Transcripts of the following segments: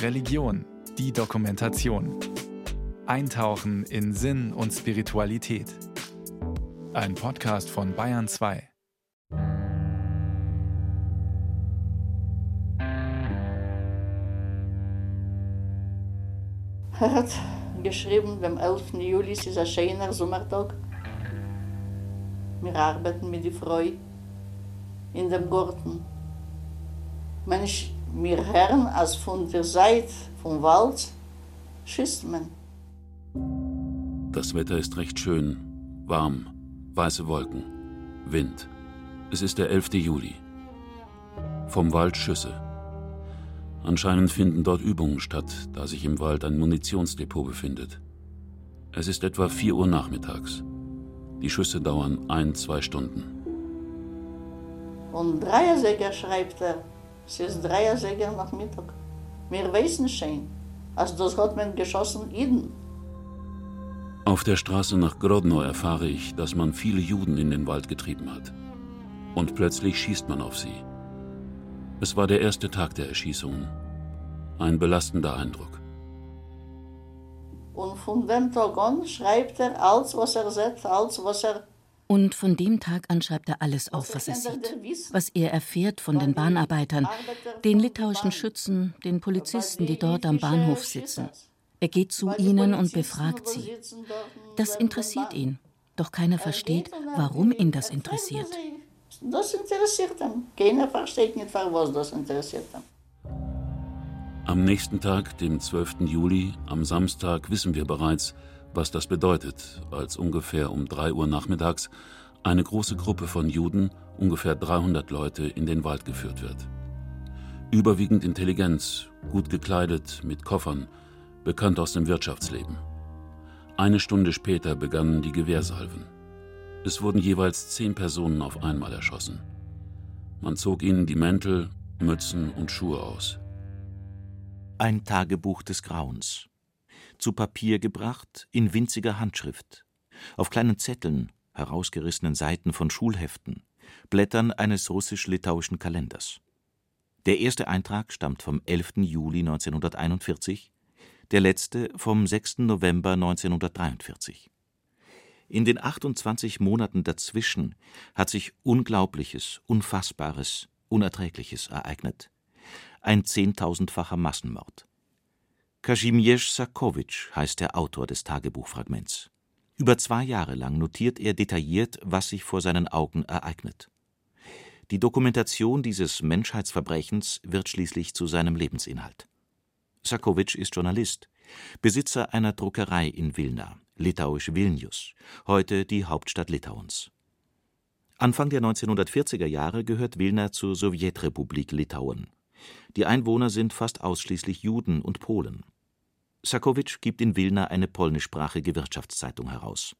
Religion, die Dokumentation. Eintauchen in Sinn und Spiritualität. Ein Podcast von Bayern 2. Er hat geschrieben, am 11. Juli ist ein schöner Sommertag. Wir arbeiten mit der Frau in dem Garten. Mensch, wir hören, als von der Seite vom Wald schießt man. Das Wetter ist recht schön, warm, weiße Wolken, Wind. Es ist der 11. Juli. Vom Wald Schüsse. Anscheinend finden dort Übungen statt, da sich im Wald ein Munitionsdepot befindet. Es ist etwa 4 Uhr nachmittags. Die Schüsse dauern ein, zwei Stunden. Und Dreiersäger schreibt er, es ist Dreiersäger nach Mittag. Wir wissen schon, als das hat man geschossen Iden. Auf der Straße nach Grodno erfahre ich, dass man viele Juden in den Wald getrieben hat. Und plötzlich schießt man auf sie. Es war der erste Tag der Erschießungen. Ein belastender Eindruck. Und von dem Tag an schreibt er alles, was er sagt, alles, was er. Und von dem Tag an schreibt er alles auf, was er sieht, was er erfährt von den Bahnarbeitern, den litauischen Schützen, den Polizisten, die dort am Bahnhof sitzen. Er geht zu ihnen und befragt sie. Das interessiert ihn, doch keiner versteht, warum ihn das interessiert. Das interessiert ihn. Keiner versteht nicht, was das interessiert ihn. Am nächsten Tag, dem 12. Juli, am Samstag, wissen wir bereits, was das bedeutet, als ungefähr um 3 Uhr nachmittags eine große Gruppe von Juden, ungefähr 300 Leute, in den Wald geführt wird. Überwiegend Intelligenz, gut gekleidet, mit Koffern, bekannt aus dem Wirtschaftsleben. Eine Stunde später begannen die Gewehrsalven. Es wurden jeweils zehn Personen auf einmal erschossen. Man zog ihnen die Mäntel, Mützen und Schuhe aus. Ein Tagebuch des Grauens. Zu Papier gebracht, in winziger Handschrift. Auf kleinen Zetteln, herausgerissenen Seiten von Schulheften, Blättern eines russisch-litauischen Kalenders. Der erste Eintrag stammt vom 11. Juli 1941, der letzte vom 6. November 1943. In den 28 Monaten dazwischen hat sich Unglaubliches, Unfassbares, Unerträgliches ereignet ein zehntausendfacher Massenmord. Kazimierz Sakowitsch heißt der Autor des Tagebuchfragments. Über zwei Jahre lang notiert er detailliert, was sich vor seinen Augen ereignet. Die Dokumentation dieses Menschheitsverbrechens wird schließlich zu seinem Lebensinhalt. Sakowitsch ist Journalist, Besitzer einer Druckerei in Wilna, litauisch Vilnius, heute die Hauptstadt Litauens. Anfang der 1940er Jahre gehört Wilna zur Sowjetrepublik Litauen die Einwohner sind fast ausschließlich Juden und Polen. Sakowitsch gibt in Wilna eine polnischsprachige Wirtschaftszeitung heraus.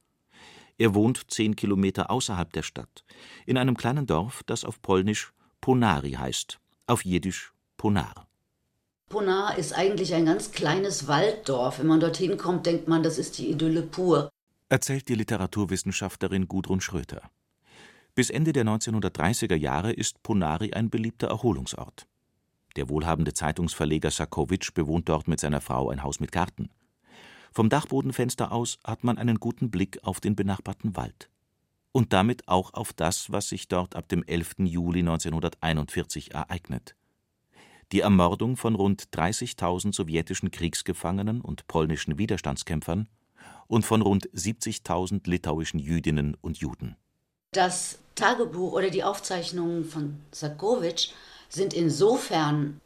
Er wohnt zehn Kilometer außerhalb der Stadt, in einem kleinen Dorf, das auf Polnisch Ponari heißt, auf Jiddisch Ponar. Ponar ist eigentlich ein ganz kleines Walddorf. Wenn man dorthin kommt, denkt man, das ist die Idylle pur. Erzählt die Literaturwissenschaftlerin Gudrun Schröter. Bis Ende der 1930er Jahre ist Ponari ein beliebter Erholungsort. Der wohlhabende Zeitungsverleger Sakowitsch bewohnt dort mit seiner Frau ein Haus mit Garten. Vom Dachbodenfenster aus hat man einen guten Blick auf den benachbarten Wald. Und damit auch auf das, was sich dort ab dem 11. Juli 1941 ereignet. Die Ermordung von rund 30.000 sowjetischen Kriegsgefangenen und polnischen Widerstandskämpfern und von rund 70.000 litauischen Jüdinnen und Juden. Das Tagebuch oder die Aufzeichnungen von Sakowitsch sind insofern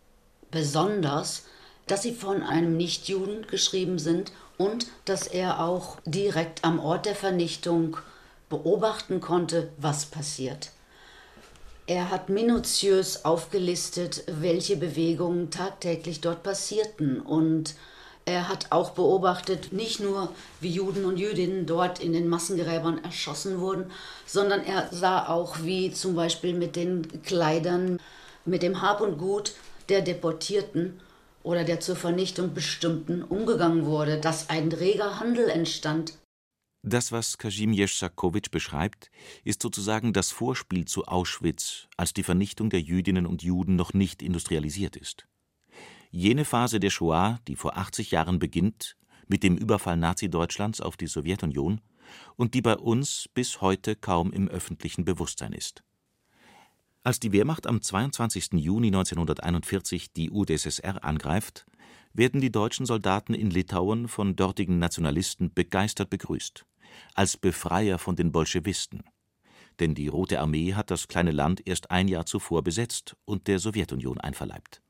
besonders, dass sie von einem Nichtjuden geschrieben sind und dass er auch direkt am Ort der Vernichtung beobachten konnte, was passiert. Er hat minutiös aufgelistet, welche Bewegungen tagtäglich dort passierten und er hat auch beobachtet, nicht nur wie Juden und Jüdinnen dort in den Massengräbern erschossen wurden, sondern er sah auch, wie zum Beispiel mit den Kleidern mit dem Hab und Gut der Deportierten oder der zur Vernichtung Bestimmten umgegangen wurde, dass ein reger Handel entstand. Das, was Kazimierz Sakowitsch beschreibt, ist sozusagen das Vorspiel zu Auschwitz, als die Vernichtung der Jüdinnen und Juden noch nicht industrialisiert ist. Jene Phase der Shoah, die vor 80 Jahren beginnt, mit dem Überfall Nazi-Deutschlands auf die Sowjetunion und die bei uns bis heute kaum im öffentlichen Bewusstsein ist. Als die Wehrmacht am 22. Juni 1941 die UdSSR angreift, werden die deutschen Soldaten in Litauen von dortigen Nationalisten begeistert begrüßt, als Befreier von den Bolschewisten. Denn die Rote Armee hat das kleine Land erst ein Jahr zuvor besetzt und der Sowjetunion einverleibt.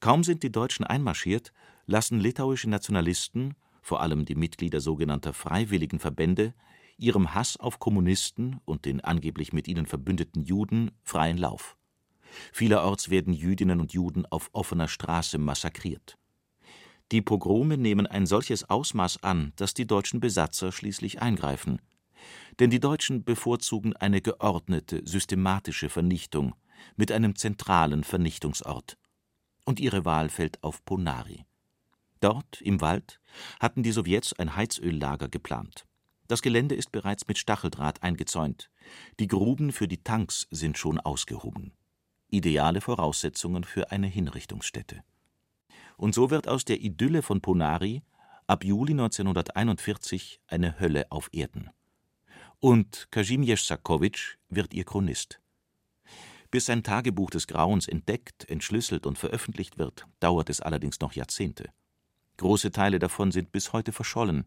Kaum sind die Deutschen einmarschiert, lassen litauische Nationalisten, vor allem die Mitglieder sogenannter freiwilligen Verbände, ihrem Hass auf Kommunisten und den angeblich mit ihnen verbündeten Juden freien Lauf. Vielerorts werden Jüdinnen und Juden auf offener Straße massakriert. Die Pogrome nehmen ein solches Ausmaß an, dass die deutschen Besatzer schließlich eingreifen. Denn die Deutschen bevorzugen eine geordnete, systematische Vernichtung mit einem zentralen Vernichtungsort. Und ihre Wahl fällt auf Ponari. Dort, im Wald, hatten die Sowjets ein Heizöllager geplant. Das Gelände ist bereits mit Stacheldraht eingezäunt. Die Gruben für die Tanks sind schon ausgehoben. Ideale Voraussetzungen für eine Hinrichtungsstätte. Und so wird aus der Idylle von Ponari ab Juli 1941 eine Hölle auf Erden. Und Kazimierz Sakowitsch wird ihr Chronist. Bis sein Tagebuch des Grauens entdeckt, entschlüsselt und veröffentlicht wird, dauert es allerdings noch Jahrzehnte. Große Teile davon sind bis heute verschollen,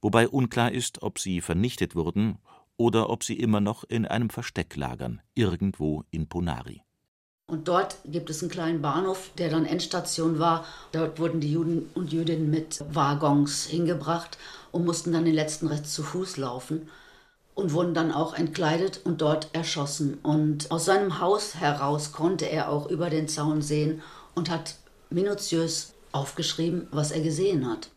wobei unklar ist, ob sie vernichtet wurden oder ob sie immer noch in einem Versteck lagern, irgendwo in Ponari. Und dort gibt es einen kleinen Bahnhof, der dann Endstation war. Dort wurden die Juden und Jüdinnen mit Waggons hingebracht und mussten dann den letzten Rest zu Fuß laufen und wurden dann auch entkleidet und dort erschossen. Und aus seinem Haus heraus konnte er auch über den Zaun sehen und hat minutiös aufgeschrieben, was er gesehen hat.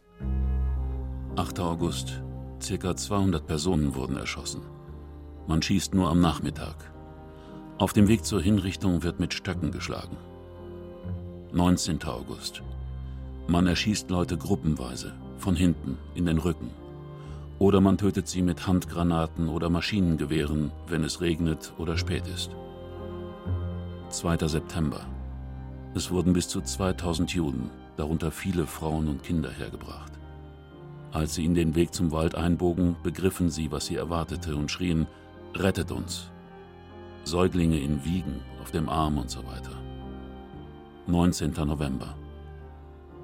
8. August. Circa 200 Personen wurden erschossen. Man schießt nur am Nachmittag. Auf dem Weg zur Hinrichtung wird mit Stöcken geschlagen. 19. August. Man erschießt Leute gruppenweise, von hinten, in den Rücken. Oder man tötet sie mit Handgranaten oder Maschinengewehren, wenn es regnet oder spät ist. 2. September. Es wurden bis zu 2000 Juden, darunter viele Frauen und Kinder, hergebracht. Als sie in den Weg zum Wald einbogen, begriffen sie, was sie erwartete und schrien: Rettet uns! Säuglinge in Wiegen, auf dem Arm und so weiter. 19. November.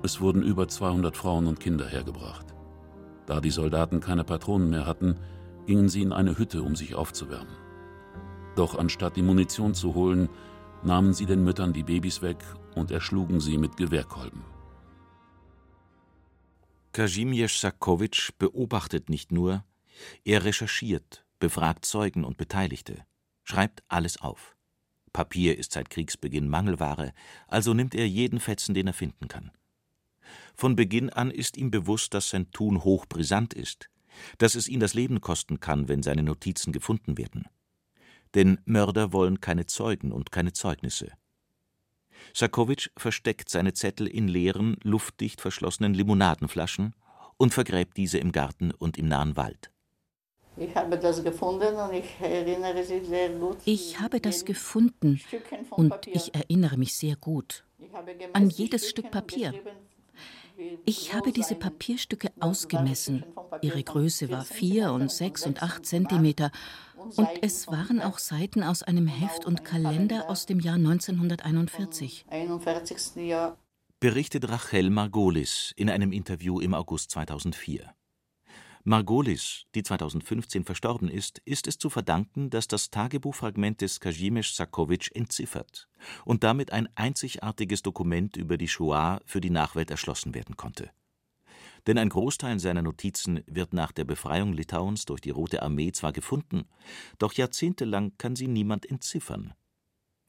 Es wurden über 200 Frauen und Kinder hergebracht. Da die Soldaten keine Patronen mehr hatten, gingen sie in eine Hütte, um sich aufzuwärmen. Doch anstatt die Munition zu holen, nahmen sie den Müttern die Babys weg und erschlugen sie mit Gewehrkolben. Kazimierz Sakowitsch beobachtet nicht nur, er recherchiert, befragt Zeugen und Beteiligte, schreibt alles auf. Papier ist seit Kriegsbeginn Mangelware, also nimmt er jeden Fetzen, den er finden kann. Von Beginn an ist ihm bewusst, dass sein Tun hochbrisant ist, dass es ihn das Leben kosten kann, wenn seine Notizen gefunden werden. Denn Mörder wollen keine Zeugen und keine Zeugnisse. Sakowitsch versteckt seine Zettel in leeren, luftdicht verschlossenen Limonadenflaschen und vergräbt diese im Garten und im nahen Wald. Ich habe das gefunden und ich erinnere mich sehr gut. Ich habe das gefunden und ich erinnere mich sehr gut an jedes Stück Papier. Ich habe diese Papierstücke ausgemessen. Ihre Größe war vier und sechs und acht Zentimeter und es waren auch Seiten aus einem Heft und Kalender aus dem Jahr 1941. Berichtet Rachel Margolis in einem Interview im August 2004. Margolis, die 2015 verstorben ist, ist es zu verdanken, dass das Tagebuchfragment des Kazimierz Sakowitsch entziffert und damit ein einzigartiges Dokument über die Shoah für die Nachwelt erschlossen werden konnte denn ein Großteil seiner Notizen wird nach der Befreiung Litauens durch die Rote Armee zwar gefunden, doch jahrzehntelang kann sie niemand entziffern.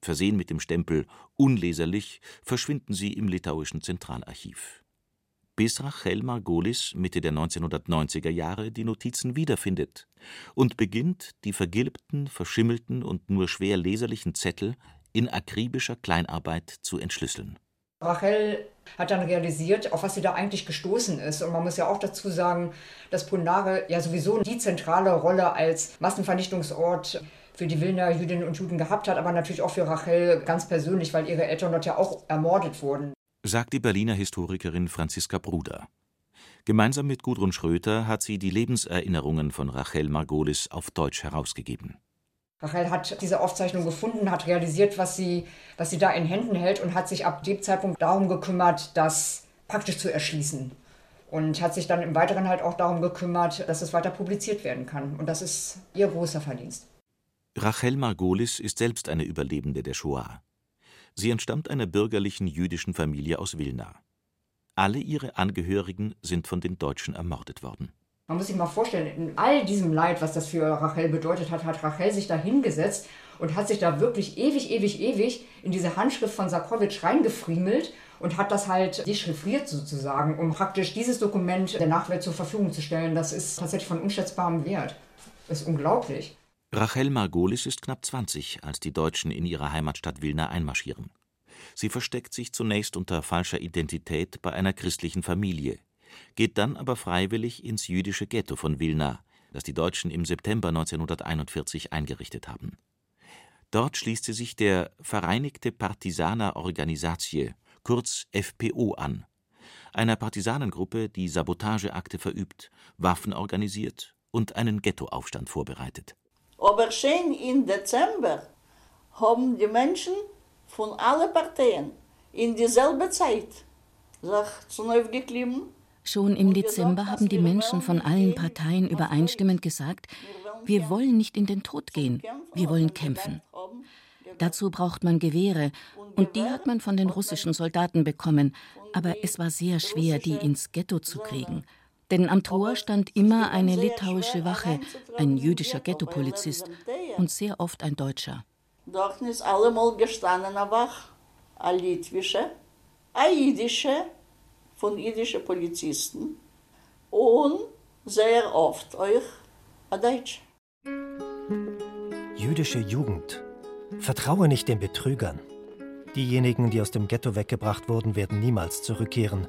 Versehen mit dem Stempel unleserlich verschwinden sie im litauischen Zentralarchiv. Bis Rachel Margolis Mitte der 1990er Jahre die Notizen wiederfindet und beginnt, die vergilbten, verschimmelten und nur schwer leserlichen Zettel in akribischer Kleinarbeit zu entschlüsseln. Rachel hat dann realisiert, auf was sie da eigentlich gestoßen ist. Und man muss ja auch dazu sagen, dass Punare ja sowieso die zentrale Rolle als Massenvernichtungsort für die Wilner Jüdinnen und Juden gehabt hat, aber natürlich auch für Rachel ganz persönlich, weil ihre Eltern dort ja auch ermordet wurden. sagt die Berliner Historikerin Franziska Bruder. Gemeinsam mit Gudrun Schröter hat sie die Lebenserinnerungen von Rachel Margolis auf Deutsch herausgegeben. Rachel hat diese Aufzeichnung gefunden, hat realisiert, was sie, was sie da in Händen hält und hat sich ab dem Zeitpunkt darum gekümmert, das praktisch zu erschließen. Und hat sich dann im Weiteren halt auch darum gekümmert, dass es weiter publiziert werden kann. Und das ist ihr großer Verdienst. Rachel Margolis ist selbst eine Überlebende der Shoah. Sie entstammt einer bürgerlichen jüdischen Familie aus Wilna. Alle ihre Angehörigen sind von den Deutschen ermordet worden. Man muss sich mal vorstellen, in all diesem Leid, was das für Rachel bedeutet hat, hat Rachel sich da hingesetzt und hat sich da wirklich ewig, ewig, ewig in diese Handschrift von Sarkowitsch reingefriemelt und hat das halt dechiffriert sozusagen, um praktisch dieses Dokument der Nachwelt zur Verfügung zu stellen. Das ist tatsächlich von unschätzbarem Wert. Das ist unglaublich. Rachel Margolis ist knapp 20, als die Deutschen in ihre Heimatstadt Wilna einmarschieren. Sie versteckt sich zunächst unter falscher Identität bei einer christlichen Familie, geht dann aber freiwillig ins jüdische Ghetto von Wilna, das die Deutschen im September 1941 eingerichtet haben. Dort schließt sie sich der Vereinigte Partisaner Organisatie, kurz FPO, an, einer Partisanengruppe, die Sabotageakte verübt, Waffen organisiert und einen Ghettoaufstand vorbereitet. Aber schon im Dezember haben die Menschen von allen Parteien in dieselbe Zeit sich zu neu geklimmt. Schon im Dezember haben die Menschen von allen Parteien übereinstimmend gesagt, wir wollen nicht in den Tod gehen, wir wollen kämpfen. Dazu braucht man Gewehre, und die hat man von den russischen Soldaten bekommen, aber es war sehr schwer, die ins Ghetto zu kriegen. Denn am Tor stand immer eine litauische Wache, ein jüdischer Ghettopolizist und sehr oft ein Deutscher. Dort ist allemal gestanden eine Wache, eine litwische, eine jüdische, von jüdischen Polizisten und sehr oft euch ein Deutsch. Jüdische Jugend. Vertraue nicht den Betrügern. Diejenigen, die aus dem Ghetto weggebracht wurden, werden niemals zurückkehren.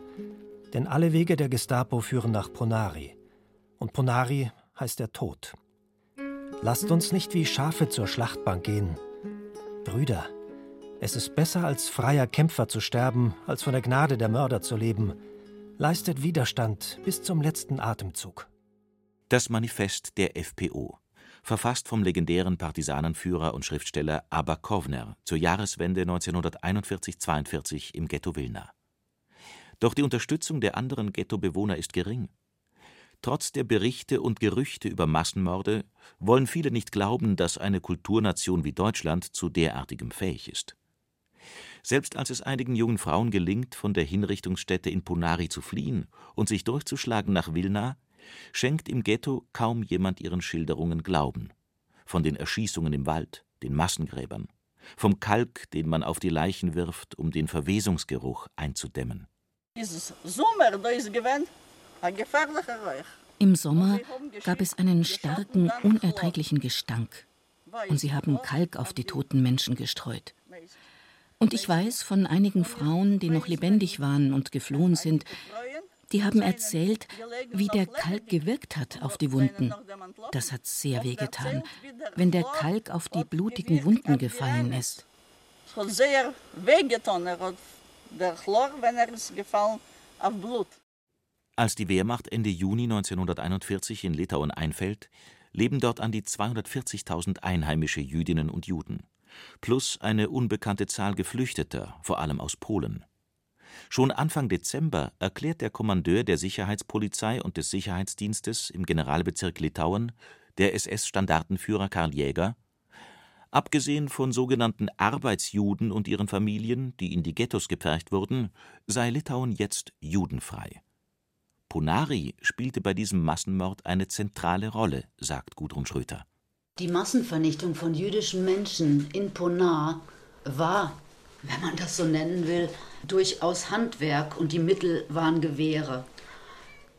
Denn alle Wege der Gestapo führen nach Ponari. Und Ponari heißt der Tod. Lasst uns nicht wie Schafe zur Schlachtbank gehen. Brüder, es ist besser, als freier Kämpfer zu sterben, als von der Gnade der Mörder zu leben. Leistet Widerstand bis zum letzten Atemzug. Das Manifest der FPO, verfasst vom legendären Partisanenführer und Schriftsteller Abba Kovner zur Jahreswende 1941-42 im Ghetto Wilna. Doch die Unterstützung der anderen Ghettobewohner ist gering. Trotz der Berichte und Gerüchte über Massenmorde wollen viele nicht glauben, dass eine Kulturnation wie Deutschland zu derartigem fähig ist. Selbst als es einigen jungen Frauen gelingt, von der Hinrichtungsstätte in Punari zu fliehen und sich durchzuschlagen nach Wilna, schenkt im Ghetto kaum jemand ihren Schilderungen Glauben. Von den Erschießungen im Wald, den Massengräbern, vom Kalk, den man auf die Leichen wirft, um den Verwesungsgeruch einzudämmen. Sommer, da ist gewesen ein gefährlicher Reich. Im Sommer gab es einen starken, unerträglichen Gestank. Und sie haben Kalk auf die toten Menschen gestreut. Und ich weiß von einigen Frauen, die noch lebendig waren und geflohen sind, die haben erzählt, wie der Kalk gewirkt hat auf die Wunden. Das hat sehr wehgetan, wenn der Kalk auf die blutigen Wunden gefallen ist. Es hat sehr wehgetan, der Chlor, wenn er ist gefallen auf Blut. Als die Wehrmacht Ende Juni 1941 in Litauen einfällt, leben dort an die 240.000 einheimische Jüdinnen und Juden, plus eine unbekannte Zahl Geflüchteter, vor allem aus Polen. Schon Anfang Dezember erklärt der Kommandeur der Sicherheitspolizei und des Sicherheitsdienstes im Generalbezirk Litauen, der SS-Standartenführer Karl Jäger, Abgesehen von sogenannten Arbeitsjuden und ihren Familien, die in die Ghettos gepfercht wurden, sei Litauen jetzt judenfrei. Ponari spielte bei diesem Massenmord eine zentrale Rolle, sagt Gudrun Schröter. Die Massenvernichtung von jüdischen Menschen in Ponar war, wenn man das so nennen will, durchaus Handwerk und die Mittel waren Gewehre.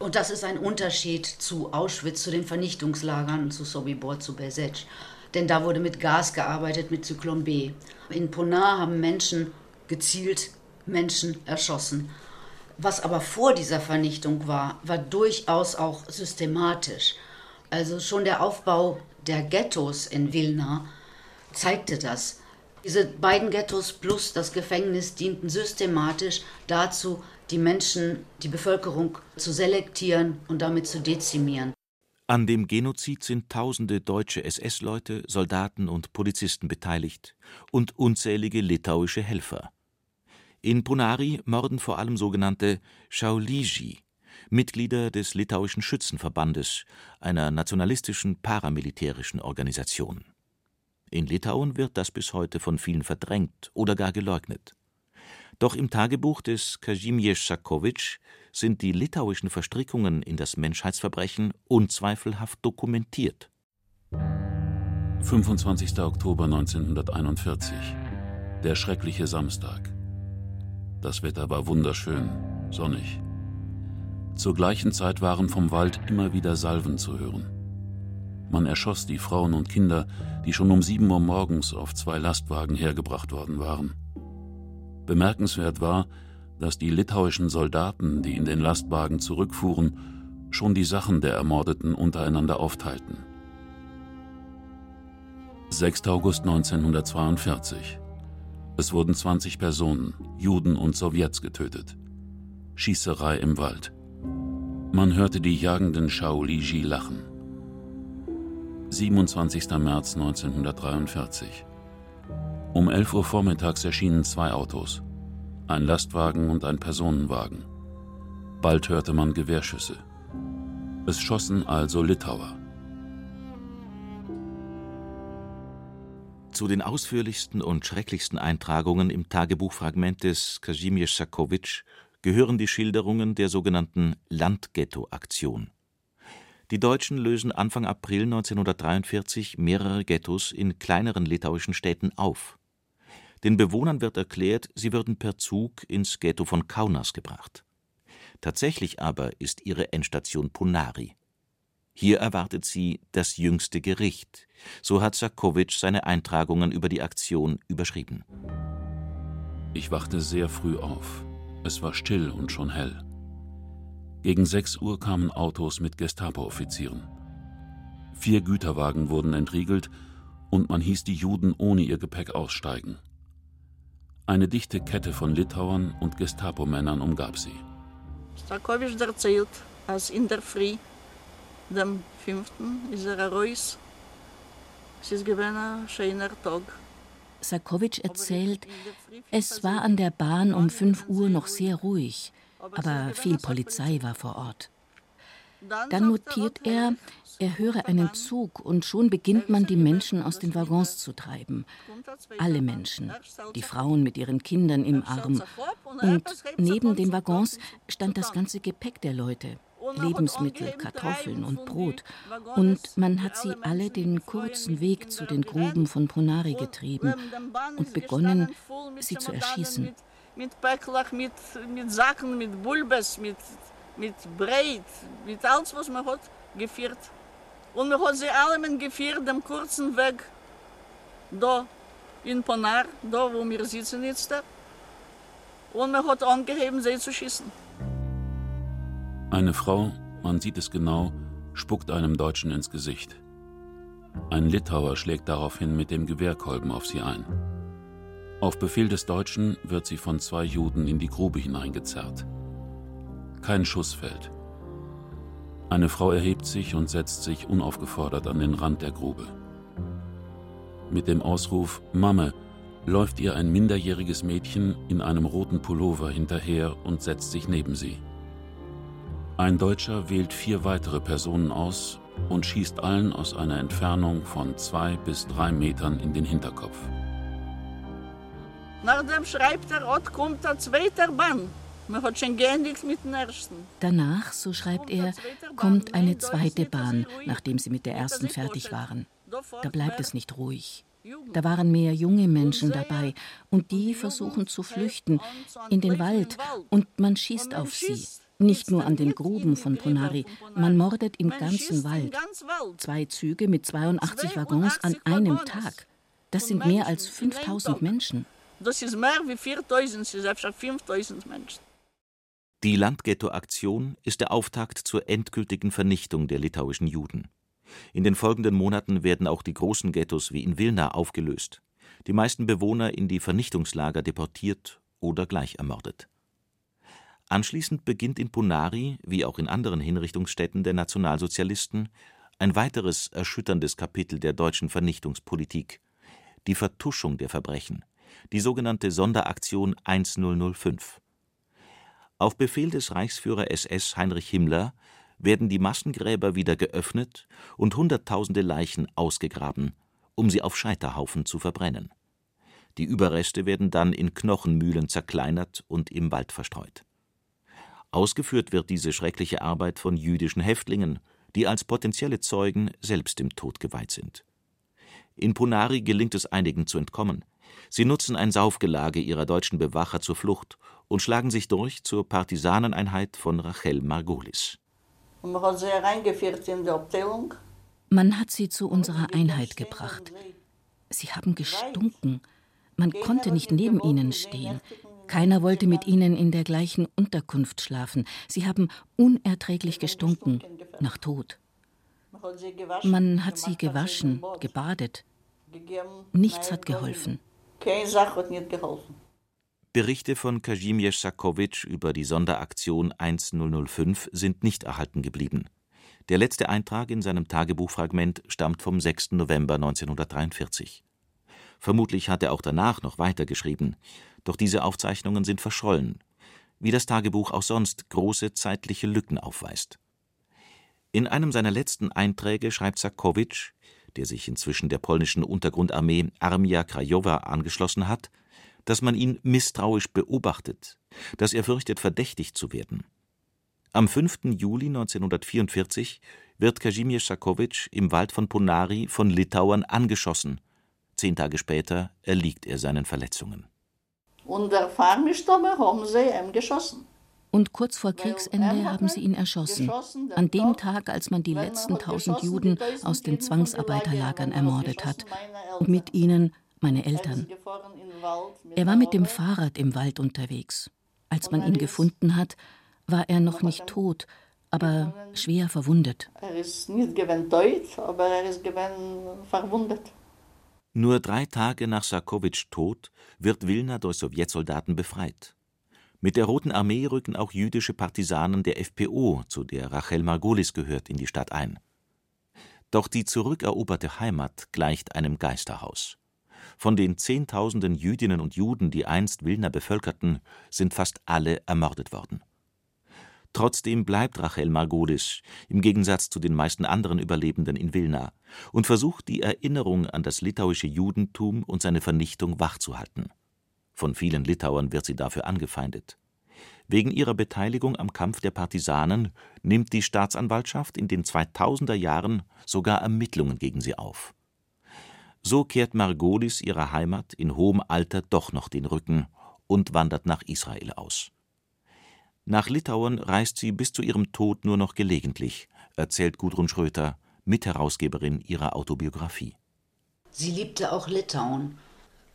Und das ist ein Unterschied zu Auschwitz, zu den Vernichtungslagern, zu Sobibor, zu Besetsch. Denn da wurde mit Gas gearbeitet, mit Zyklon B. In Ponar haben Menschen gezielt Menschen erschossen. Was aber vor dieser Vernichtung war, war durchaus auch systematisch. Also schon der Aufbau der Ghettos in Wilna zeigte das. Diese beiden Ghettos plus das Gefängnis dienten systematisch dazu, die Menschen, die Bevölkerung zu selektieren und damit zu dezimieren. An dem Genozid sind tausende deutsche SS-Leute, Soldaten und Polizisten beteiligt und unzählige litauische Helfer. In Punari morden vor allem sogenannte Shaoliji, Mitglieder des litauischen Schützenverbandes, einer nationalistischen paramilitärischen Organisation. In Litauen wird das bis heute von vielen verdrängt oder gar geleugnet. Doch im Tagebuch des Kazimierz Sakowitsch sind die litauischen Verstrickungen in das Menschheitsverbrechen unzweifelhaft dokumentiert. 25. Oktober 1941. Der schreckliche Samstag. Das Wetter war wunderschön, sonnig. Zur gleichen Zeit waren vom Wald immer wieder Salven zu hören. Man erschoss die Frauen und Kinder, die schon um sieben Uhr morgens auf zwei Lastwagen hergebracht worden waren. Bemerkenswert war, dass die litauischen Soldaten, die in den Lastwagen zurückfuhren, schon die Sachen der Ermordeten untereinander aufteilten. 6. August 1942. Es wurden 20 Personen, Juden und Sowjets getötet. Schießerei im Wald. Man hörte die jagenden Shaoliji lachen. 27. März 1943. Um 11 Uhr vormittags erschienen zwei Autos, ein Lastwagen und ein Personenwagen. Bald hörte man Gewehrschüsse. Es schossen also Litauer. Zu den ausführlichsten und schrecklichsten Eintragungen im Tagebuchfragment des Kazimierz Sakowitsch gehören die Schilderungen der sogenannten Landghetto-Aktion. Die Deutschen lösen Anfang April 1943 mehrere Ghettos in kleineren litauischen Städten auf. Den Bewohnern wird erklärt, sie würden per Zug ins Ghetto von Kaunas gebracht. Tatsächlich aber ist ihre Endstation Punari. Hier erwartet sie das jüngste Gericht. So hat Sakowitsch seine Eintragungen über die Aktion überschrieben. Ich wachte sehr früh auf. Es war still und schon hell. Gegen 6 Uhr kamen Autos mit Gestapo-Offizieren. Vier Güterwagen wurden entriegelt und man hieß die Juden ohne ihr Gepäck aussteigen. Eine dichte Kette von Litauern und Gestapo-Männern umgab sie. Stakowitsch erzählt, als in der Früh, dem 5. ist er raus. Es ist ein schöner Tag. Sakowitsch erzählt, es war an der Bahn um 5 Uhr noch sehr ruhig aber viel Polizei war vor Ort. Dann notiert er, er höre einen Zug und schon beginnt man, die Menschen aus den Waggons zu treiben. Alle Menschen, die Frauen mit ihren Kindern im Arm. Und neben den Waggons stand das ganze Gepäck der Leute. Lebensmittel, Kartoffeln und Brot. Und man hat sie alle den kurzen Weg zu den Gruben von Ponari getrieben und begonnen, sie zu erschießen mit Päcklach, mit, mit Sachen, mit Bulbes, mit, mit Breit, mit alles, was man hat, geführt. Und man hat sie alle geführt, dem kurzen Weg, da in Ponar, da wo wir sitzen jetzt. Und man hat angeheben, sie zu schießen. Eine Frau, man sieht es genau, spuckt einem Deutschen ins Gesicht. Ein Litauer schlägt daraufhin mit dem Gewehrkolben auf sie ein. Auf Befehl des Deutschen wird sie von zwei Juden in die Grube hineingezerrt. Kein Schuss fällt. Eine Frau erhebt sich und setzt sich unaufgefordert an den Rand der Grube. Mit dem Ausruf Mamme läuft ihr ein minderjähriges Mädchen in einem roten Pullover hinterher und setzt sich neben sie. Ein Deutscher wählt vier weitere Personen aus und schießt allen aus einer Entfernung von zwei bis drei Metern in den Hinterkopf. Nachdem schreibt er, Ott kommt der zweite Bahn. Man hat schon geendigt mit dem ersten. Danach, so schreibt er, kommt eine zweite Bahn, nachdem sie mit der ersten fertig waren. Da bleibt es nicht ruhig. Da waren mehr junge Menschen dabei und die versuchen zu flüchten in den Wald und man schießt auf sie. Nicht nur an den Gruben von Ponari, man mordet im ganzen Wald. Zwei Züge mit 82 Waggons an einem Tag. Das sind mehr als 5000 Menschen. Das ist mehr wie 4000, das ist einfach 5000 Menschen. Die Landghetto-Aktion ist der Auftakt zur endgültigen Vernichtung der litauischen Juden. In den folgenden Monaten werden auch die großen Ghettos wie in Wilna aufgelöst. die meisten Bewohner in die Vernichtungslager deportiert oder gleich ermordet. Anschließend beginnt in Punari, wie auch in anderen Hinrichtungsstätten der Nationalsozialisten, ein weiteres erschütterndes Kapitel der deutschen Vernichtungspolitik: die Vertuschung der Verbrechen, die sogenannte Sonderaktion 1005. Auf Befehl des Reichsführer SS Heinrich Himmler werden die Massengräber wieder geöffnet und hunderttausende Leichen ausgegraben, um sie auf Scheiterhaufen zu verbrennen. Die Überreste werden dann in Knochenmühlen zerkleinert und im Wald verstreut. Ausgeführt wird diese schreckliche Arbeit von jüdischen Häftlingen, die als potenzielle Zeugen selbst dem Tod geweiht sind. In Punari gelingt es einigen zu entkommen. Sie nutzen ein Saufgelage ihrer deutschen Bewacher zur Flucht und schlagen sich durch zur Partisaneneinheit von Rachel Margolis. man hat sie reingeführt in die Abteilung. Man hat sie zu unserer Einheit gebracht. Sie haben gestunken. Man konnte nicht neben ihnen stehen. Keiner wollte mit ihnen in der gleichen Unterkunft schlafen. Sie haben unerträglich gestunken, nach Tod. Man hat sie gewaschen, gebadet. Nichts hat geholfen. Berichte von Kazimierz Sakowitsch über die Sonderaktion 1005 sind nicht erhalten geblieben. Der letzte Eintrag in seinem Tagebuchfragment stammt vom 6. November 1943. Vermutlich hat er auch danach noch weitergeschrieben, doch diese Aufzeichnungen sind verschollen, wie das Tagebuch auch sonst große zeitliche Lücken aufweist. In einem seiner letzten Einträge schreibt Sakowitsch, der sich inzwischen der polnischen Untergrundarmee Armia Krajowa angeschlossen hat, dass man ihn misstrauisch beobachtet, dass er fürchtet, verdächtigt zu werden. Am 5. Juli 1944 wird Kazimierz Sakowitsch im Wald von Ponari von Litauern angeschossen. Zehn Tage später erliegt er seinen Verletzungen. Und der Farmstomme haben sie ihm geschossen. Und kurz vor Kriegsende haben sie ihn erschossen. An dem Tag, als man die letzten tausend Juden aus den Zwangsarbeiterlagern ermordet hat. Und mit ihnen meine Eltern. Er war mit dem Fahrrad im Wald unterwegs. Als man ihn gefunden hat, war er noch nicht tot, aber schwer verwundet. Er ist nicht tot, aber er ist verwundet. Nur drei Tage nach Sarkowitschs Tod wird Wilna durch Sowjetsoldaten befreit. Mit der Roten Armee rücken auch jüdische Partisanen der FPO, zu der Rachel Margolis gehört, in die Stadt ein. Doch die zurückeroberte Heimat gleicht einem Geisterhaus. Von den Zehntausenden Jüdinnen und Juden, die einst Wilna bevölkerten, sind fast alle ermordet worden. Trotzdem bleibt Rachel Margolis, im Gegensatz zu den meisten anderen Überlebenden in Wilna, und versucht die Erinnerung an das litauische Judentum und seine Vernichtung wachzuhalten. Von vielen Litauern wird sie dafür angefeindet. Wegen ihrer Beteiligung am Kampf der Partisanen nimmt die Staatsanwaltschaft in den 2000er Jahren sogar Ermittlungen gegen sie auf. So kehrt Margolis ihrer Heimat in hohem Alter doch noch den Rücken und wandert nach Israel aus. Nach Litauen reist sie bis zu ihrem Tod nur noch gelegentlich, erzählt Gudrun Schröter, Mitherausgeberin ihrer Autobiografie. Sie liebte auch Litauen.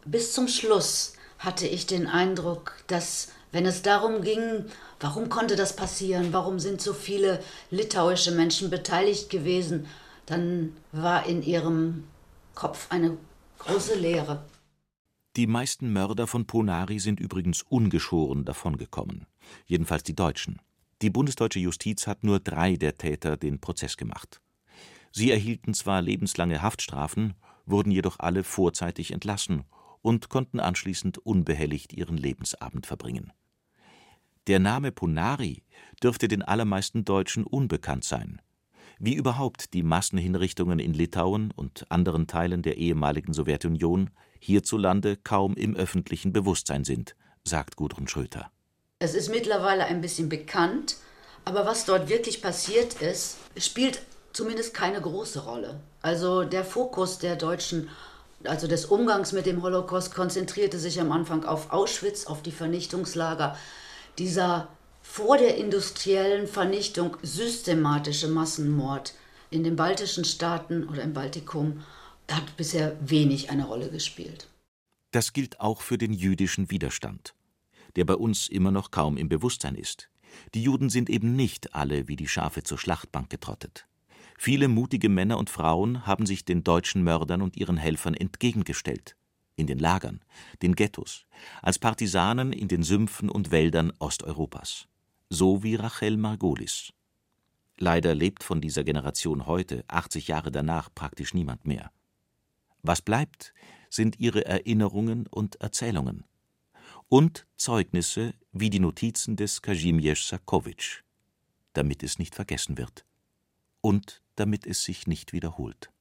Bis zum Schluss hatte ich den Eindruck, dass, wenn es darum ging, warum konnte das passieren, warum sind so viele litauische Menschen beteiligt gewesen, dann war in ihrem Kopf eine große Leere. Die meisten Mörder von Ponari sind übrigens ungeschoren davongekommen, jedenfalls die Deutschen. Die bundesdeutsche Justiz hat nur drei der Täter den Prozess gemacht. Sie erhielten zwar lebenslange Haftstrafen, wurden jedoch alle vorzeitig entlassen und konnten anschließend unbehelligt ihren Lebensabend verbringen. Der Name Ponari dürfte den allermeisten Deutschen unbekannt sein wie überhaupt die Massenhinrichtungen in Litauen und anderen Teilen der ehemaligen Sowjetunion hierzulande kaum im öffentlichen Bewusstsein sind, sagt Gudrun Schröter. Es ist mittlerweile ein bisschen bekannt, aber was dort wirklich passiert ist, spielt zumindest keine große Rolle. Also der Fokus der Deutschen, also des Umgangs mit dem Holocaust, konzentrierte sich am Anfang auf Auschwitz, auf die Vernichtungslager. Dieser vor der industriellen Vernichtung systematische Massenmord in den baltischen Staaten oder im Baltikum hat bisher wenig eine Rolle gespielt. Das gilt auch für den jüdischen Widerstand, der bei uns immer noch kaum im Bewusstsein ist. Die Juden sind eben nicht alle wie die Schafe zur Schlachtbank getrottet. Viele mutige Männer und Frauen haben sich den deutschen Mördern und ihren Helfern entgegengestellt. in den Lagern, den Ghettos, als Partisanen in den Sümpfen und Wäldern Osteuropas. So wie Rachel Margolis. Leider lebt von dieser Generation heute, 80 Jahre danach, praktisch niemand mehr. Was bleibt, sind ihre Erinnerungen und Erzählungen. Und Zeugnisse wie die Notizen des Kazimierz Sakowitsch, damit es nicht vergessen wird. Und damit es sich nicht wiederholt.